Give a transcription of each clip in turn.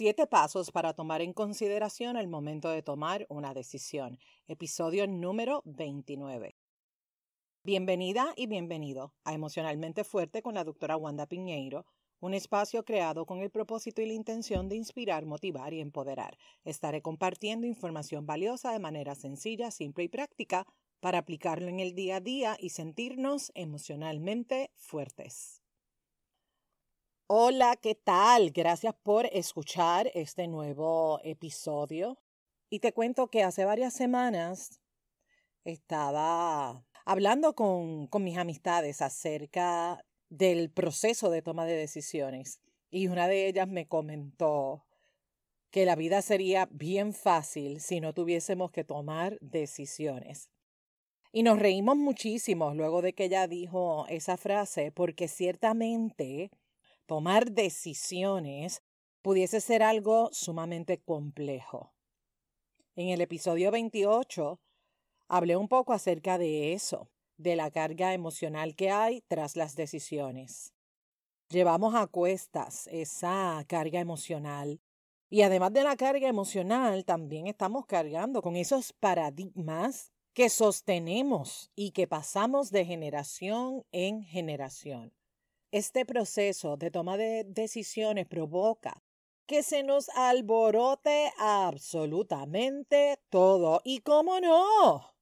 Siete pasos para tomar en consideración el momento de tomar una decisión. Episodio número 29. Bienvenida y bienvenido a Emocionalmente Fuerte con la doctora Wanda Piñeiro, un espacio creado con el propósito y la intención de inspirar, motivar y empoderar. Estaré compartiendo información valiosa de manera sencilla, simple y práctica para aplicarlo en el día a día y sentirnos emocionalmente fuertes. Hola, ¿qué tal? Gracias por escuchar este nuevo episodio. Y te cuento que hace varias semanas estaba hablando con, con mis amistades acerca del proceso de toma de decisiones. Y una de ellas me comentó que la vida sería bien fácil si no tuviésemos que tomar decisiones. Y nos reímos muchísimo luego de que ella dijo esa frase, porque ciertamente tomar decisiones pudiese ser algo sumamente complejo. En el episodio 28 hablé un poco acerca de eso, de la carga emocional que hay tras las decisiones. Llevamos a cuestas esa carga emocional y además de la carga emocional, también estamos cargando con esos paradigmas que sostenemos y que pasamos de generación en generación. Este proceso de toma de decisiones provoca que se nos alborote absolutamente todo. ¿Y cómo no?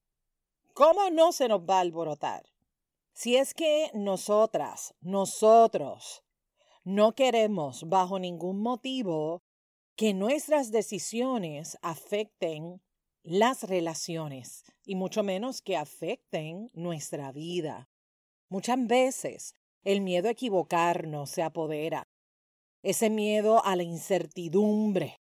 ¿Cómo no se nos va a alborotar? Si es que nosotras, nosotros, no queremos bajo ningún motivo que nuestras decisiones afecten las relaciones y mucho menos que afecten nuestra vida. Muchas veces el miedo a equivocarnos se apodera. Ese miedo a la incertidumbre.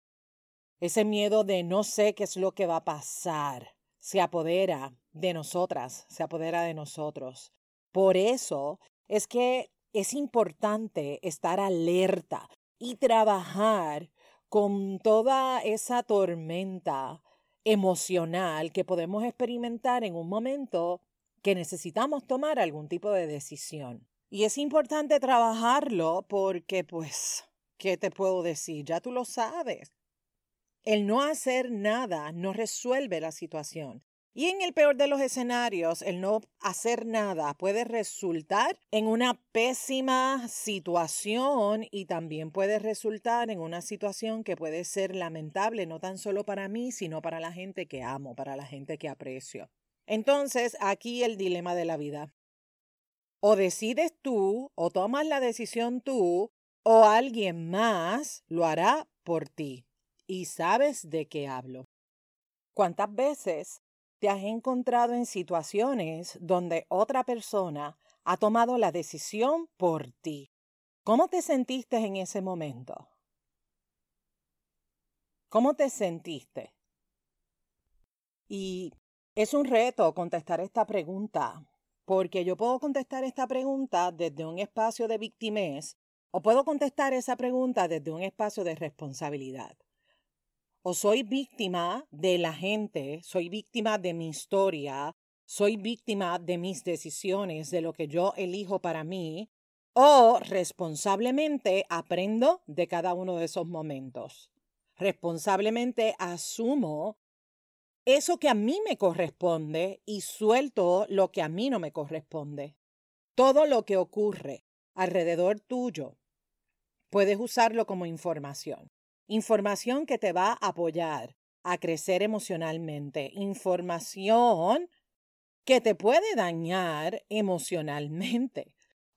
Ese miedo de no sé qué es lo que va a pasar. Se apodera de nosotras, se apodera de nosotros. Por eso es que es importante estar alerta y trabajar con toda esa tormenta emocional que podemos experimentar en un momento que necesitamos tomar algún tipo de decisión. Y es importante trabajarlo porque, pues, ¿qué te puedo decir? Ya tú lo sabes. El no hacer nada no resuelve la situación. Y en el peor de los escenarios, el no hacer nada puede resultar en una pésima situación y también puede resultar en una situación que puede ser lamentable no tan solo para mí, sino para la gente que amo, para la gente que aprecio. Entonces, aquí el dilema de la vida. O decides tú, o tomas la decisión tú, o alguien más lo hará por ti. Y sabes de qué hablo. ¿Cuántas veces te has encontrado en situaciones donde otra persona ha tomado la decisión por ti? ¿Cómo te sentiste en ese momento? ¿Cómo te sentiste? Y es un reto contestar esta pregunta porque yo puedo contestar esta pregunta desde un espacio de victimez o puedo contestar esa pregunta desde un espacio de responsabilidad. O soy víctima de la gente, soy víctima de mi historia, soy víctima de mis decisiones, de lo que yo elijo para mí, o responsablemente aprendo de cada uno de esos momentos. Responsablemente asumo eso que a mí me corresponde y suelto lo que a mí no me corresponde. Todo lo que ocurre alrededor tuyo, puedes usarlo como información. Información que te va a apoyar a crecer emocionalmente. Información que te puede dañar emocionalmente.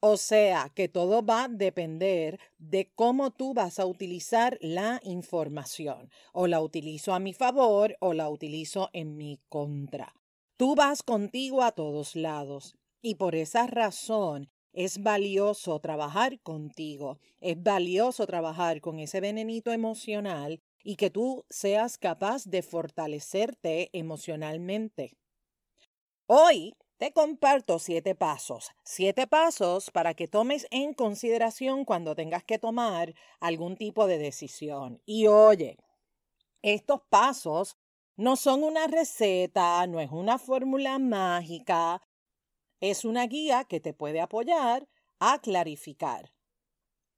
O sea que todo va a depender de cómo tú vas a utilizar la información. O la utilizo a mi favor o la utilizo en mi contra. Tú vas contigo a todos lados y por esa razón es valioso trabajar contigo. Es valioso trabajar con ese venenito emocional y que tú seas capaz de fortalecerte emocionalmente. Hoy te comparto siete pasos, siete pasos para que tomes en consideración cuando tengas que tomar algún tipo de decisión. Y oye, estos pasos no son una receta, no es una fórmula mágica, es una guía que te puede apoyar a clarificar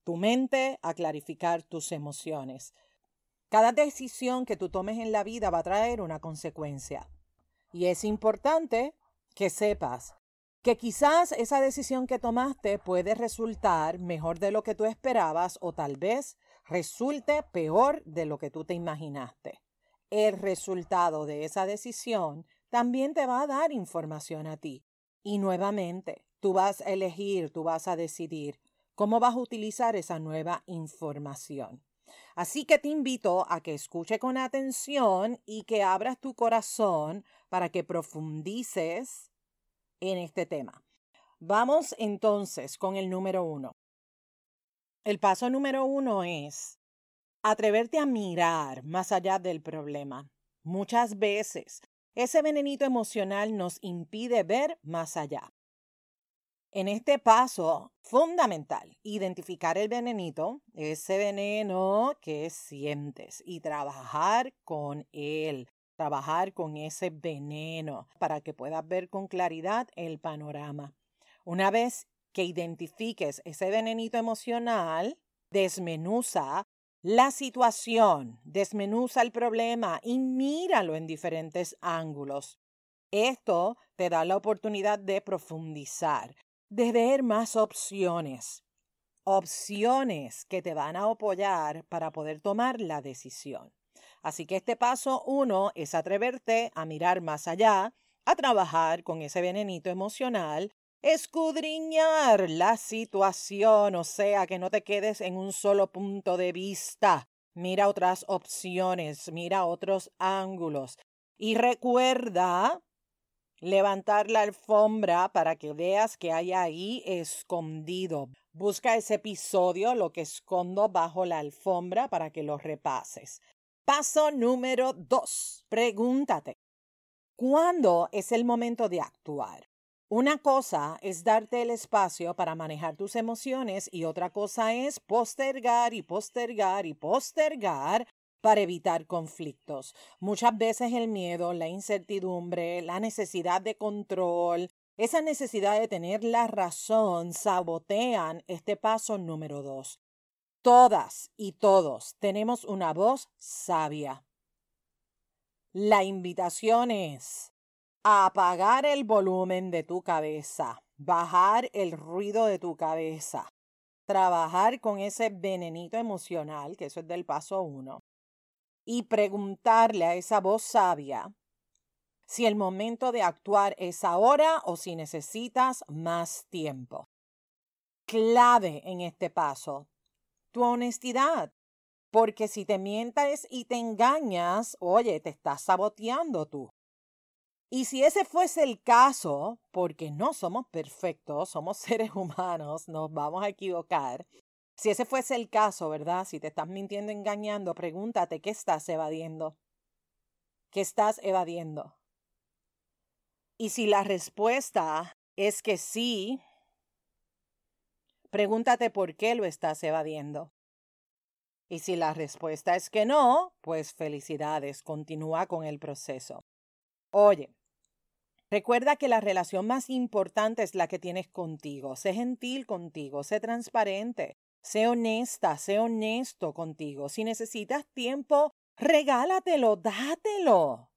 tu mente, a clarificar tus emociones. Cada decisión que tú tomes en la vida va a traer una consecuencia. Y es importante que sepas que quizás esa decisión que tomaste puede resultar mejor de lo que tú esperabas o tal vez resulte peor de lo que tú te imaginaste. El resultado de esa decisión también te va a dar información a ti. Y nuevamente, tú vas a elegir, tú vas a decidir cómo vas a utilizar esa nueva información. Así que te invito a que escuche con atención y que abras tu corazón para que profundices en este tema. Vamos entonces con el número uno. El paso número uno es atreverte a mirar más allá del problema. Muchas veces ese venenito emocional nos impide ver más allá. En este paso fundamental, identificar el venenito, ese veneno que sientes y trabajar con él, trabajar con ese veneno para que puedas ver con claridad el panorama. Una vez que identifiques ese venenito emocional, desmenuza la situación, desmenuza el problema y míralo en diferentes ángulos. Esto te da la oportunidad de profundizar, de ver más opciones, opciones que te van a apoyar para poder tomar la decisión. Así que este paso uno es atreverte a mirar más allá, a trabajar con ese venenito emocional, escudriñar la situación, o sea, que no te quedes en un solo punto de vista. Mira otras opciones, mira otros ángulos. Y recuerda levantar la alfombra para que veas que hay ahí escondido. Busca ese episodio, lo que escondo bajo la alfombra, para que lo repases. Paso número dos. Pregúntate, ¿cuándo es el momento de actuar? Una cosa es darte el espacio para manejar tus emociones y otra cosa es postergar y postergar y postergar para evitar conflictos. Muchas veces el miedo, la incertidumbre, la necesidad de control, esa necesidad de tener la razón sabotean este paso número dos. Todas y todos tenemos una voz sabia. La invitación es apagar el volumen de tu cabeza, bajar el ruido de tu cabeza, trabajar con ese venenito emocional, que eso es del paso uno, y preguntarle a esa voz sabia si el momento de actuar es ahora o si necesitas más tiempo. Clave en este paso, tu honestidad. Porque si te mientes y te engañas, oye, te estás saboteando tú. Y si ese fuese el caso, porque no somos perfectos, somos seres humanos, nos vamos a equivocar, si ese fuese el caso, ¿verdad? Si te estás mintiendo, engañando, pregúntate qué estás evadiendo. ¿Qué estás evadiendo? Y si la respuesta es que sí, pregúntate por qué lo estás evadiendo. Y si la respuesta es que no, pues felicidades, continúa con el proceso. Oye, recuerda que la relación más importante es la que tienes contigo. Sé gentil contigo, sé transparente, Sé honesta, sé honesto contigo. Si necesitas tiempo, regálatelo, dátelo.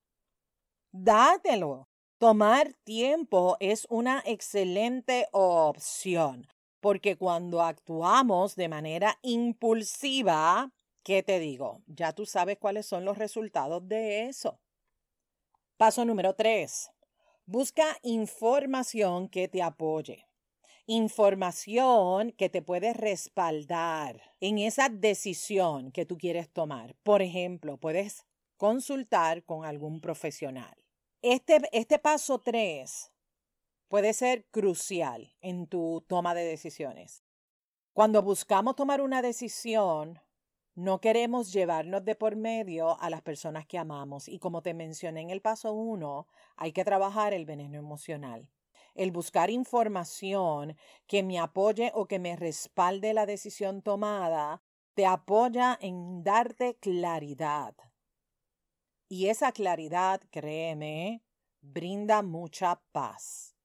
Dátelo. Tomar tiempo es una excelente opción, porque cuando actuamos de manera impulsiva, ¿qué te digo? Ya tú sabes cuáles son los resultados de eso. Paso número tres. Busca información que te apoye información que te puede respaldar en esa decisión que tú quieres tomar. Por ejemplo, puedes consultar con algún profesional. Este, este paso 3 puede ser crucial en tu toma de decisiones. Cuando buscamos tomar una decisión, no queremos llevarnos de por medio a las personas que amamos y como te mencioné en el paso 1, hay que trabajar el veneno emocional el buscar información que me apoye o que me respalde la decisión tomada, te apoya en darte claridad. Y esa claridad, créeme, brinda mucha paz.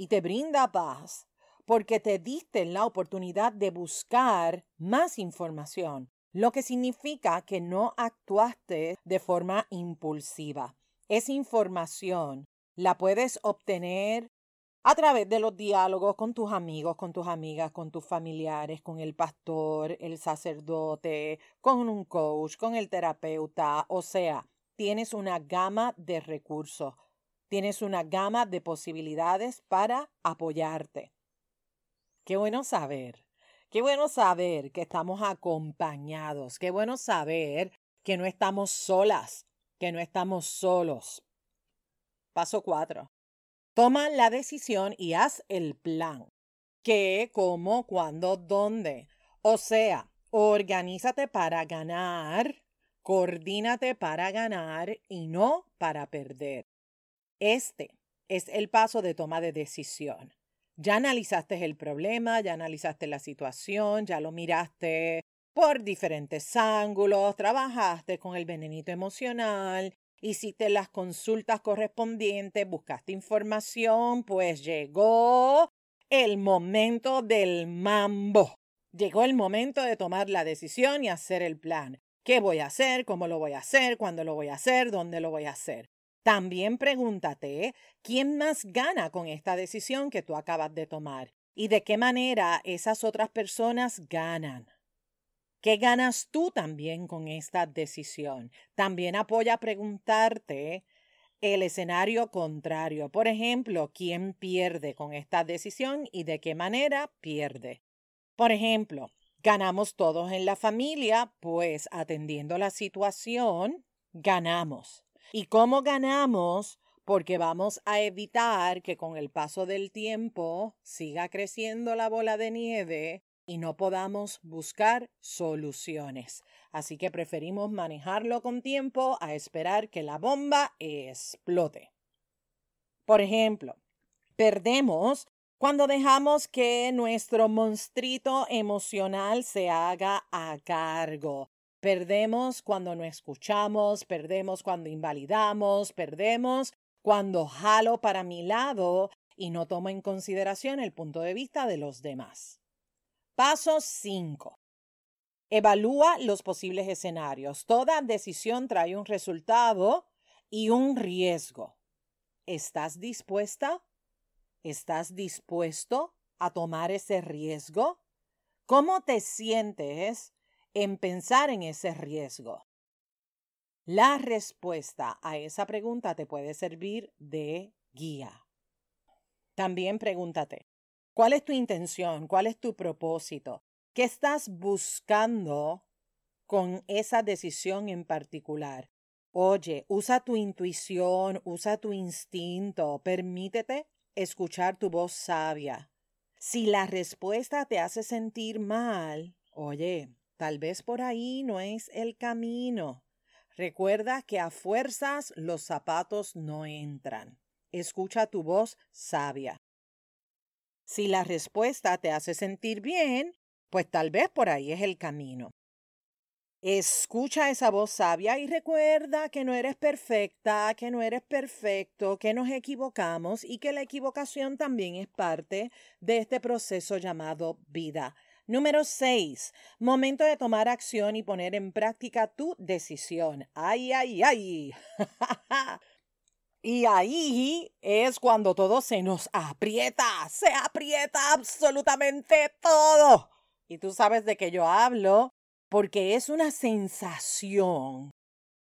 Y te brinda paz porque te diste la oportunidad de buscar más información, lo que significa que no actuaste de forma impulsiva. Esa información la puedes obtener a través de los diálogos con tus amigos, con tus amigas, con tus familiares, con el pastor, el sacerdote, con un coach, con el terapeuta, o sea, tienes una gama de recursos, tienes una gama de posibilidades para apoyarte. Qué bueno saber, qué bueno saber que estamos acompañados, qué bueno saber que no estamos solas, que no estamos solos. Paso cuatro. Toma la decisión y haz el plan. ¿Qué, cómo, cuándo, dónde? O sea, organízate para ganar, coordínate para ganar y no para perder. Este es el paso de toma de decisión. Ya analizaste el problema, ya analizaste la situación, ya lo miraste por diferentes ángulos, trabajaste con el venenito emocional hiciste las consultas correspondientes, buscaste información, pues llegó el momento del mambo. Llegó el momento de tomar la decisión y hacer el plan. ¿Qué voy a hacer? ¿Cómo lo voy a hacer? ¿Cuándo lo voy a hacer? ¿Dónde lo voy a hacer? También pregúntate, ¿quién más gana con esta decisión que tú acabas de tomar? ¿Y de qué manera esas otras personas ganan? ¿Qué ganas tú también con esta decisión? También apoya preguntarte el escenario contrario. Por ejemplo, ¿quién pierde con esta decisión y de qué manera pierde? Por ejemplo, ganamos todos en la familia, pues atendiendo la situación, ganamos. ¿Y cómo ganamos? Porque vamos a evitar que con el paso del tiempo siga creciendo la bola de nieve y no podamos buscar soluciones. Así que preferimos manejarlo con tiempo a esperar que la bomba explote. Por ejemplo, perdemos cuando dejamos que nuestro monstruito emocional se haga a cargo. Perdemos cuando no escuchamos, perdemos cuando invalidamos, perdemos cuando jalo para mi lado y no tomo en consideración el punto de vista de los demás. Paso 5. Evalúa los posibles escenarios. Toda decisión trae un resultado y un riesgo. ¿Estás dispuesta? ¿Estás dispuesto a tomar ese riesgo? ¿Cómo te sientes en pensar en ese riesgo? La respuesta a esa pregunta te puede servir de guía. También pregúntate, ¿Cuál es tu intención? ¿Cuál es tu propósito? ¿Qué estás buscando con esa decisión en particular? Oye, usa tu intuición, usa tu instinto, permítete escuchar tu voz sabia. Si la respuesta te hace sentir mal, oye, tal vez por ahí no es el camino. Recuerda que a fuerzas los zapatos no entran. Escucha tu voz sabia. Si la respuesta te hace sentir bien, pues tal vez por ahí es el camino. Escucha esa voz sabia y recuerda que no eres perfecta, que no eres perfecto, que nos equivocamos y que la equivocación también es parte de este proceso llamado vida. Número 6. Momento de tomar acción y poner en práctica tu decisión. ¡Ay, ay, ay! Y ahí es cuando todo se nos aprieta, se aprieta absolutamente todo. Y tú sabes de qué yo hablo, porque es una sensación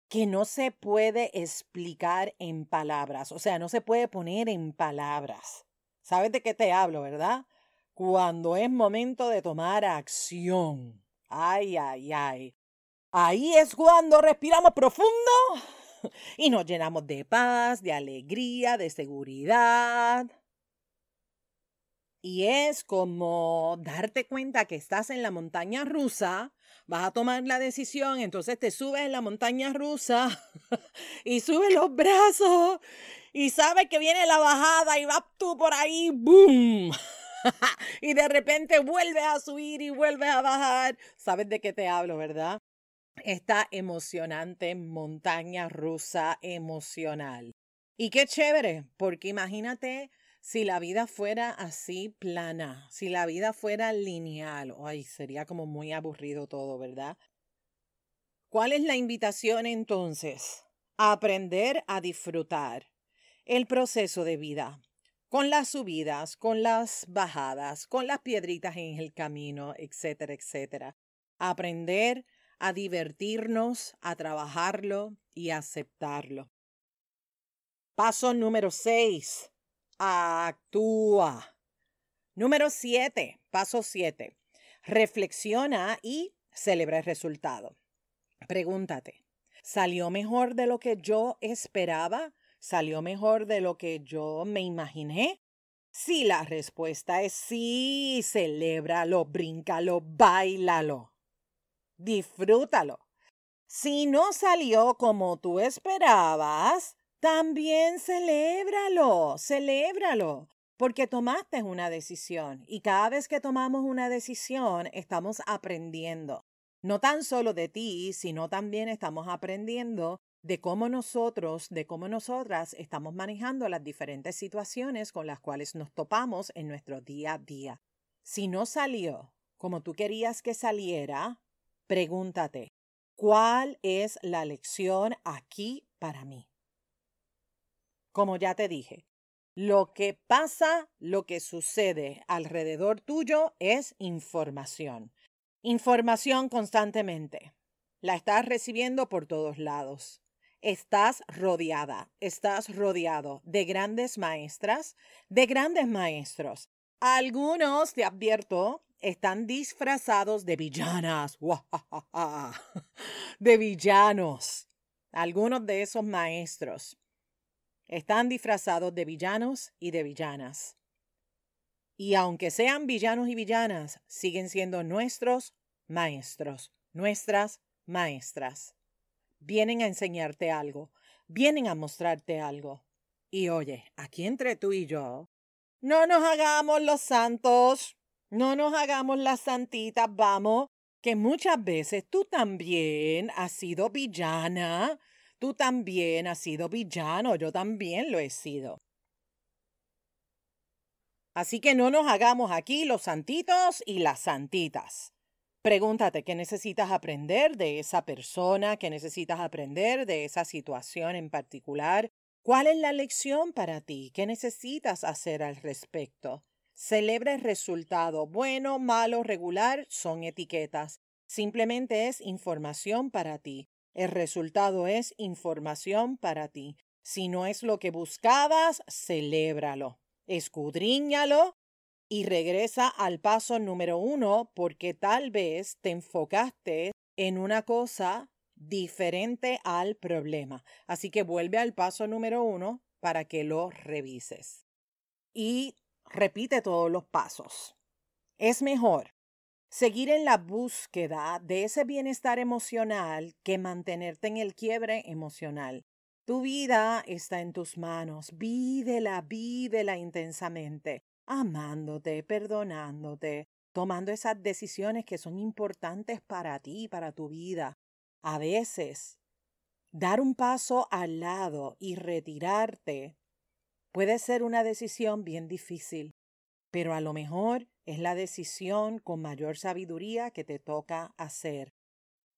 que no se puede explicar en palabras, o sea, no se puede poner en palabras. ¿Sabes de qué te hablo, verdad? Cuando es momento de tomar acción. Ay, ay, ay. Ahí es cuando respiramos profundo y nos llenamos de paz, de alegría, de seguridad. Y es como darte cuenta que estás en la montaña rusa, vas a tomar la decisión, entonces te subes en la montaña rusa y subes los brazos y sabes que viene la bajada y vas tú por ahí, ¡boom! y de repente vuelves a subir y vuelves a bajar. ¿Sabes de qué te hablo, verdad? esta emocionante montaña rusa emocional. Y qué chévere, porque imagínate si la vida fuera así plana, si la vida fuera lineal, ay, sería como muy aburrido todo, ¿verdad? ¿Cuál es la invitación entonces? A aprender a disfrutar el proceso de vida, con las subidas, con las bajadas, con las piedritas en el camino, etcétera, etcétera. Aprender a divertirnos, a trabajarlo y aceptarlo. Paso número 6. Actúa. Número 7. Paso 7. Reflexiona y celebra el resultado. Pregúntate, ¿salió mejor de lo que yo esperaba? ¿Salió mejor de lo que yo me imaginé? Si la respuesta es sí, celébralo, bríncalo, bailalo. Disfrútalo. Si no salió como tú esperabas, también celébralo, celébralo, porque tomaste una decisión y cada vez que tomamos una decisión estamos aprendiendo, no tan solo de ti, sino también estamos aprendiendo de cómo nosotros, de cómo nosotras estamos manejando las diferentes situaciones con las cuales nos topamos en nuestro día a día. Si no salió como tú querías que saliera, pregúntate, ¿cuál es la lección aquí para mí? Como ya te dije, lo que pasa, lo que sucede alrededor tuyo es información. Información constantemente. La estás recibiendo por todos lados. Estás rodeada, estás rodeado de grandes maestras, de grandes maestros. Algunos, te advierto, están disfrazados de villanas, de villanos. Algunos de esos maestros están disfrazados de villanos y de villanas. Y aunque sean villanos y villanas, siguen siendo nuestros maestros, nuestras maestras vienen a enseñarte algo, vienen a mostrarte algo. Y oye, aquí entre tú y yo, no nos hagamos los santos, no nos hagamos las santitas, vamos, que muchas veces tú también has sido villana, tú también has sido villano, yo también lo he sido. Así que no nos hagamos aquí los santitos y las santitas. Pregúntate qué necesitas aprender de esa persona, qué necesitas aprender de esa situación en particular. ¿Cuál es la lección para ti? ¿Qué necesitas hacer al respecto? Celebra el resultado. Bueno, malo, regular son etiquetas. Simplemente es información para ti. El resultado es información para ti. Si no es lo que buscabas, celébralo. Escudriñalo y regresa al paso número uno porque tal vez te enfocaste en una cosa diferente al problema. Así que vuelve al paso número uno para que lo revises. Y repite todos los pasos. Es mejor seguir en la búsqueda de ese bienestar emocional que mantenerte en el quiebre emocional. Tu vida está en tus manos. Vívela, vívela intensamente amándote, perdonándote, tomando esas decisiones que son importantes para ti, para tu vida. A veces, dar un paso al lado y retirarte puede ser una decisión bien difícil, pero a lo mejor es la decisión con mayor sabiduría que te toca hacer.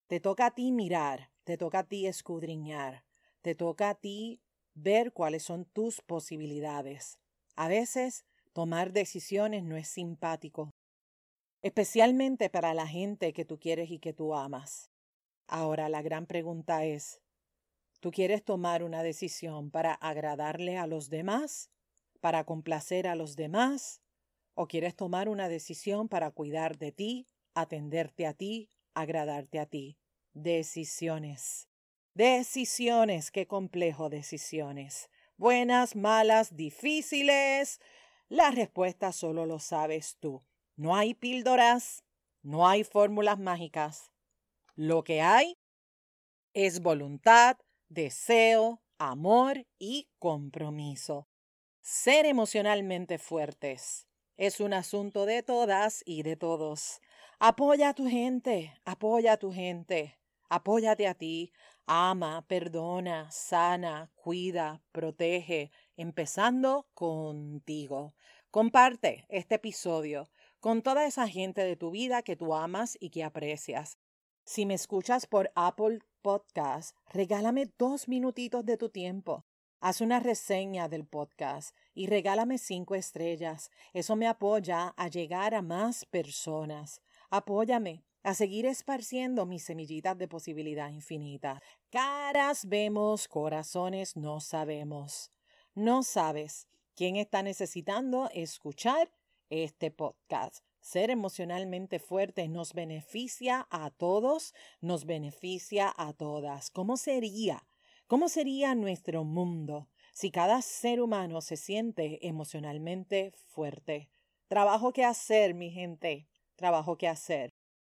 Te toca a ti mirar, te toca a ti escudriñar, te toca a ti ver cuáles son tus posibilidades. A veces Tomar decisiones no es simpático, especialmente para la gente que tú quieres y que tú amas. Ahora la gran pregunta es, ¿tú quieres tomar una decisión para agradarle a los demás? ¿Para complacer a los demás? ¿O quieres tomar una decisión para cuidar de ti, atenderte a ti, agradarte a ti? Decisiones. Decisiones, qué complejo decisiones. Buenas, malas, difíciles, la respuesta solo lo sabes tú. No hay píldoras, no hay fórmulas mágicas. Lo que hay es voluntad, deseo, amor y compromiso. Ser emocionalmente fuertes es un asunto de todas y de todos. Apoya a tu gente, apoya a tu gente, apóyate a ti, ama, perdona, sana, cuida, protege, empezando contigo. Comparte este episodio con toda esa gente de tu vida que tú amas y que aprecias. Si me escuchas por Apple podcast, regálame dos minutitos de tu tiempo. Haz una reseña del podcast y regálame cinco estrellas. Eso me apoya a llegar a más personas. Apóyame a seguir esparciendo mis semillitas de posibilidad infinita. Caras vemos, corazones no sabemos. No sabes quién está necesitando escuchar este podcast. Ser emocionalmente fuerte nos beneficia a todos, nos beneficia a todas. ¿Cómo sería? ¿Cómo sería nuestro mundo si cada ser humano se siente emocionalmente fuerte? Trabajo que hacer, mi gente. Trabajo que hacer.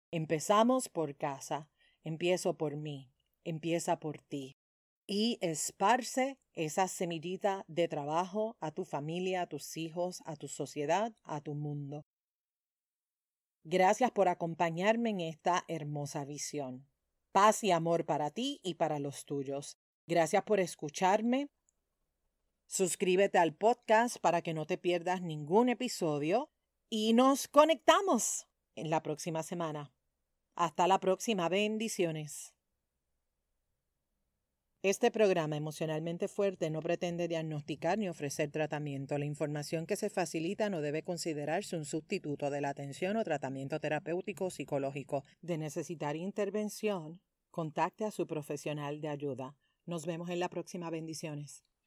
Empezamos por casa. Empiezo por mí. Empieza por ti. Y esparce esa semillita de trabajo a tu familia, a tus hijos, a tu sociedad, a tu mundo. Gracias por acompañarme en esta hermosa visión. Paz y amor para ti y para los tuyos. Gracias por escucharme. Suscríbete al podcast para que no te pierdas ningún episodio y nos conectamos en la próxima semana. Hasta la próxima. Bendiciones. Este programa emocionalmente fuerte no pretende diagnosticar ni ofrecer tratamiento. La información que se facilita no debe considerarse un sustituto de la atención o tratamiento terapéutico o psicológico. De necesitar intervención, contacte a su profesional de ayuda. Nos vemos en la próxima. Bendiciones.